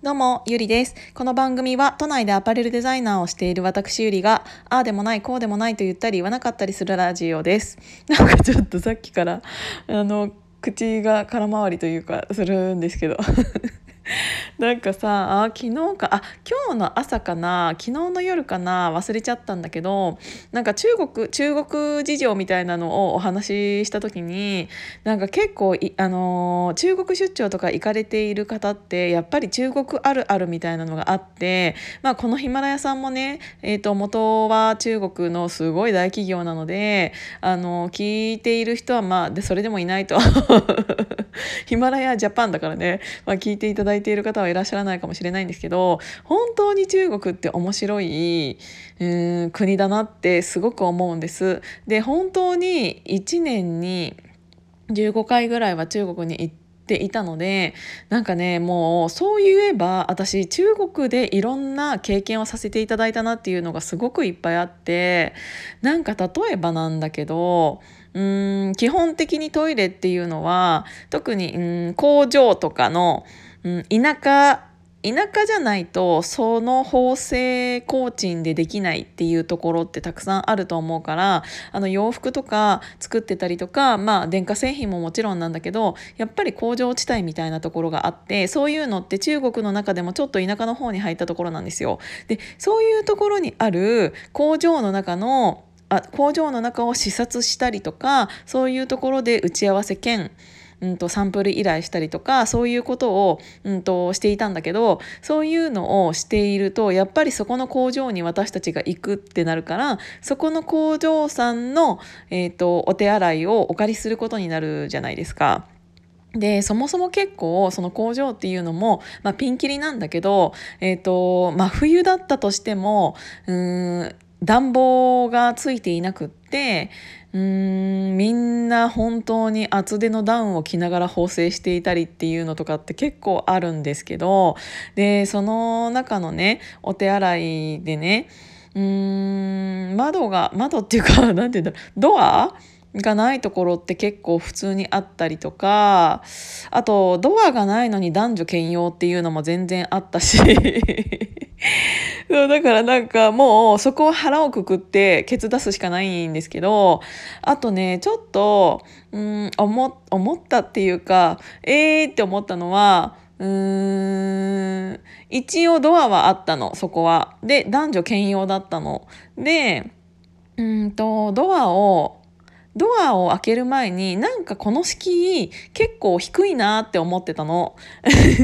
どうも、ゆりです。この番組は都内でアパレルデザイナーをしている私ゆりが、ああでもない、こうでもないと言ったり言わなかったりするラジオです。なんかちょっとさっきから、あの、口が空回りというかするんですけど なんかさあ昨日かあ今日の朝かな昨日の夜かな忘れちゃったんだけどなんか中国中国事情みたいなのをお話しした時になんか結構あのー、中国出張とか行かれている方ってやっぱり中国あるあるみたいなのがあって、まあ、このヒマラヤさんもね、えー、と元は中国のすごい大企業なのであのー、聞いている人はまあでそれでもいないと。ヒマラヤジャパンだからね、まあ、聞いていただいていている方はいらっしゃらないかもしれないんですけど本当に中国って面白いうん国だなってすごく思うんです。で本当に1年に15回ぐらいは中国に行ってていたのでなんかねもうそう言えば私中国でいろんな経験をさせていただいたなっていうのがすごくいっぱいあってなんか例えばなんだけどうん基本的にトイレっていうのは特にうん工場とかの、うん、田舎田舎じゃないとその縫製工賃でできないっていうところってたくさんあると思うからあの洋服とか作ってたりとかまあ電化製品ももちろんなんだけどやっぱり工場地帯みたいなところがあってそういうのって中国の中でもちょっと田舎の方に入ったところなんですよ。でそういうところにある工場の中のあ工場の中を視察したりとかそういうところで打ち合わせ兼うんと、サンプル依頼したりとかそういうことを、うんと、していたんだけどそういうのをしているとやっぱりそこの工場に私たちが行くってなるからそこの工場さんの、えーとお手洗いをお借りすることになるじゃないですか。でそもそも結構その工場っていうのも、まあ、ピンキリなんだけど、えーと、真冬だったとしてもうん暖房がついていなくってうーんみんな本当に厚手のダウンを着ながら縫製していたりっていうのとかって結構あるんですけどでその中のねお手洗いでねうーん窓が窓っていうか 何て言うんだろうドアがないところって結構普通にあったりとかあとドアがないのに男女兼用っていうのも全然あったし。そうだからなんかもうそこを腹をくくってケツ出すしかないんですけどあとねちょっとうん思思ったっていうかえーって思ったのはうーん一応ドアはあったのそこは。で男女兼用だったの。でうんとドアをドアを開ける前になんかこの敷居結構低いなって思ってたの。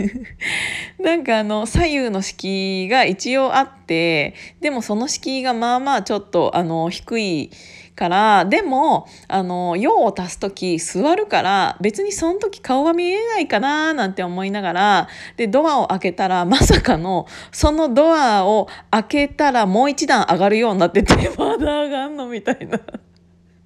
なんかあの左右の敷居が一応あってでもその敷居がまあまあちょっとあの低いからでもあの用を足す時座るから別にその時顔が見えないかななんて思いながらでドアを開けたらまさかのそのドアを開けたらもう一段上がるようになっててまだ上がんのみたいな。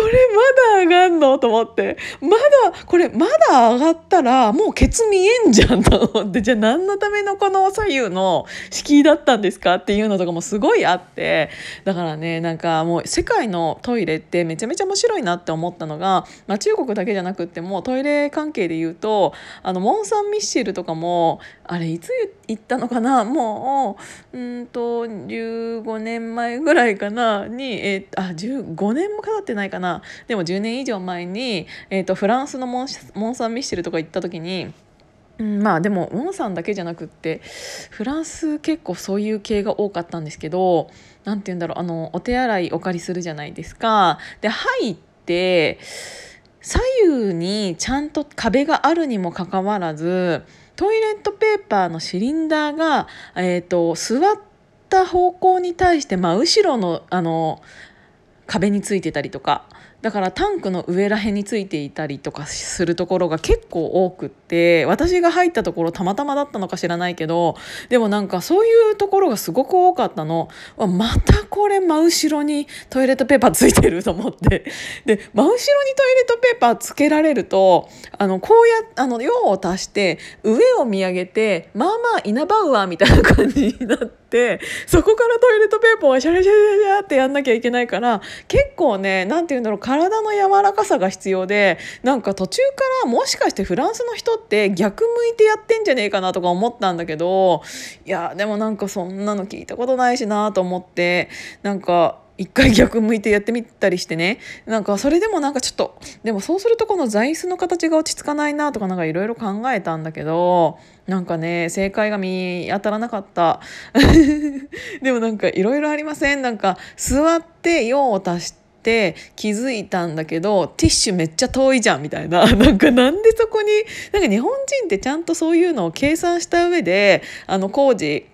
これまだ上がんの？と思って。まだこれまだ上がったらもうケツ見えんじゃんと思って。じゃあ何のためのこの左右の敷居だったんですかっていうのとかもすごいあって。だからねなんかもう世界のトイレってめちゃめちゃ面白いなって思ったのが、まあ、中国だけじゃなくってもトイレ関係で言うとあのモン・サン・ミッシェルとかもあれいつ行ったのかな？もううんと15年前ぐらいかな？に、え、あ15年もかかってないかな？でも10年以上前に、えーと、フランスのモンモン・サン・ミッシェルとか行った時に。うん、まあでもモンさんだけじゃなくってフランス結構そういう系が多かったんですけど何て言うんだろうあのお手洗いお借りするじゃないですか。で入って左右にちゃんと壁があるにもかかわらずトイレットペーパーのシリンダーが、えーと、座った方向に対して真後ろのあの壁についてたりとかだからタンクの上らへんについていたりとかするところが結構多くって私が入ったところたまたまだったのか知らないけどでもなんかそういうところがすごく多かったのまたこれ真後ろにトイレットペーパーついてると思って で真後ろにトイレットペーパーつけられるとあのこうやあの用を足して上を見上げてまあまあイナバウアーみたいな感じになって。そこからトイレットペーパーをシャラシャラシャラってやんなきゃいけないから結構ね何て言うんだろう体の柔らかさが必要でなんか途中からもしかしてフランスの人っって逆向いてやってんじゃねえかなとか思ったんだけどいやでもなんかそんなの聞いたことないしなと思ってなんか一回逆向いてやってみたりしてね。なんかそれでもなんかちょっとでもそうするとこの座椅子の形が落ち着かないなとかなんかいろいろ考えたんだけどなんかね正解が見当たらなかった。でもなんかいろいろありません。なんか座って用を足してって気づいたんだけどティッシュめっちゃ遠いじゃんみたいな。なんかなんでそこになんか日本人ってちゃんとそういうのを計算した上であの工事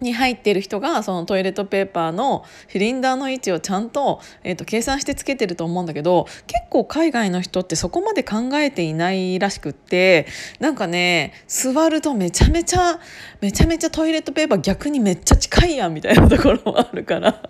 に入っている人がそのトイレットペーパーのシリンダーの位置をちゃんと,、えーと、計算してつけてると思うんだけど結構海外の人ってそこまで考えていないらしくってなんかね座るとめちゃめちゃめちゃめちゃトイレットペーパー逆にめっちゃ近いやんみたいなところもあるから。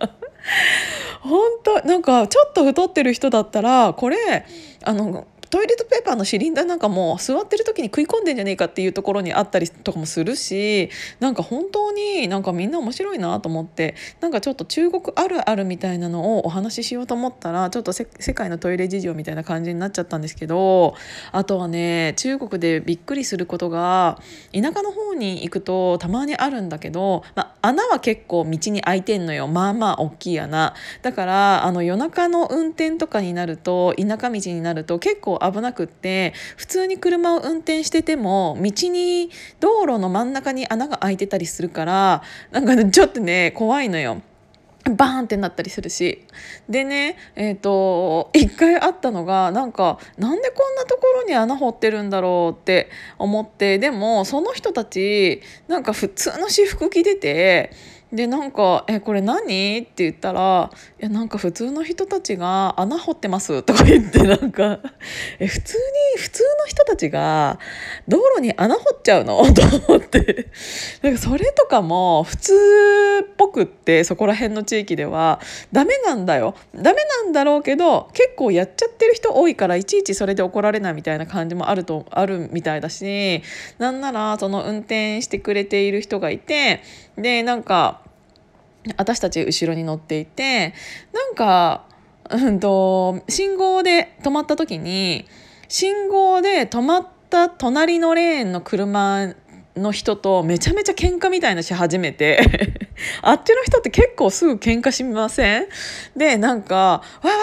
本当なんかちょっと太ってる人だったらこれあのトイレットペーパーのシリンダーなんかも座ってる時に食い込んでんじゃねえかっていうところにあったりとかもするしなんか本当になんかみんな面白いなと思ってなんかちょっと中国あるあるみたいなのをお話ししようと思ったらちょっと世界のトイレ事情みたいな感じになっちゃったんですけどあとはね中国でびっくりすることが田舎の方に行くとたまにあるんだけど、ま、穴は結構道に開いてんのよまあまあ大きい穴。だからあの夜中の運転とかになると田舎道になると結構危なくって普通に車を運転してても道に道路の真ん中に穴が開いてたりするからなんか、ね、ちょっとね怖いのよ。バーンってなったりするしでねえっ、ー、と一回あったのがなんかなんでこんなところに穴掘ってるんだろうって思ってでもその人たちなんか普通の私服着ててでなんか「えこれ何?」って言ったら「いやなんか普通の人たちが穴掘ってます」とか言ってなんか「え普通に普通の人たちが道路に穴掘っちゃうの?」と思ってなんかそれとかも普通っぽくってそこら辺の地域ではダメなんだよダメなんだろうけど結構やっちゃってる人多いからいちいちそれで怒られないみたいな感じもあるとあるみたいだしなんならその運転してくれている人がいてでなんか私たち後ろに乗っていてなんか、うんと、信号で止まった時に信号で止まった隣のレーンの車の人とめちゃめちゃ喧嘩みたいなし始めて あっちの人って結構すぐ喧嘩しません？でなんか「わーわーわ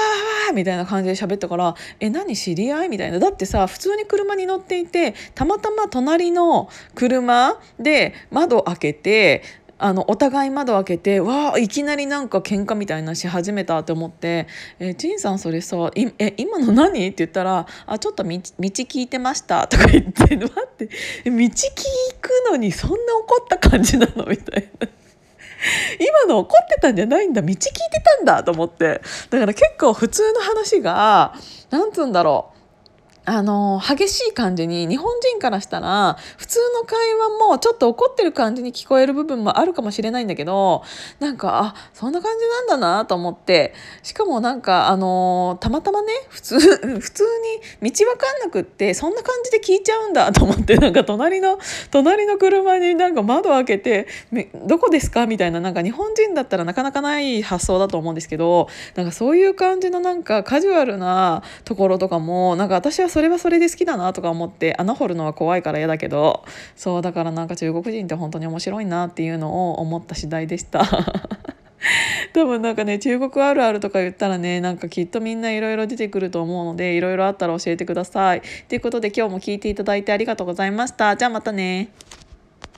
ー」みたいな感じで喋ったから「え何知り合い?」みたいなだってさ普通に車に乗っていてたまたま隣の車で窓開けてあのお互い窓開けてわあいきなりなんか喧嘩みたいなし始めたって思って「えチンさんそれさいえ今の何?」って言ったら「あちょっと道道聞いてました」とか言って「待って道聞くのにそんな怒った感じなの?」みたいな。今の怒ってたんじゃないんだ道聞いてたんだと思ってだから結構普通の話がなんつうんだろうあの激しい感じに日本人からしたら普通の会話もちょっと怒ってる感じに聞こえる部分もあるかもしれないんだけどなんかあそんな感じなんだなと思ってしかもなんかあのたまたまね普通 普通に道分かんなくってそんな感じで聞いちゃうんだと思ってなんか隣の隣の車になんか窓開けて「どこですか?」みたいななんか日本人だったらなかなかない発想だと思うんですけどなんかそういう感じのなんかカジュアルなところとかもなんか私はそれはそれで好きだなとか思って穴掘るのは怖いから嫌だけどそうだからなんか中国人って本当に面白いなっていうのを思った次第でした 多分なんかね中国あるあるとか言ったらねなんかきっとみんないろいろ出てくると思うのでいろいろあったら教えてください。ということで今日も聞いていただいてありがとうございました。じゃあまたね。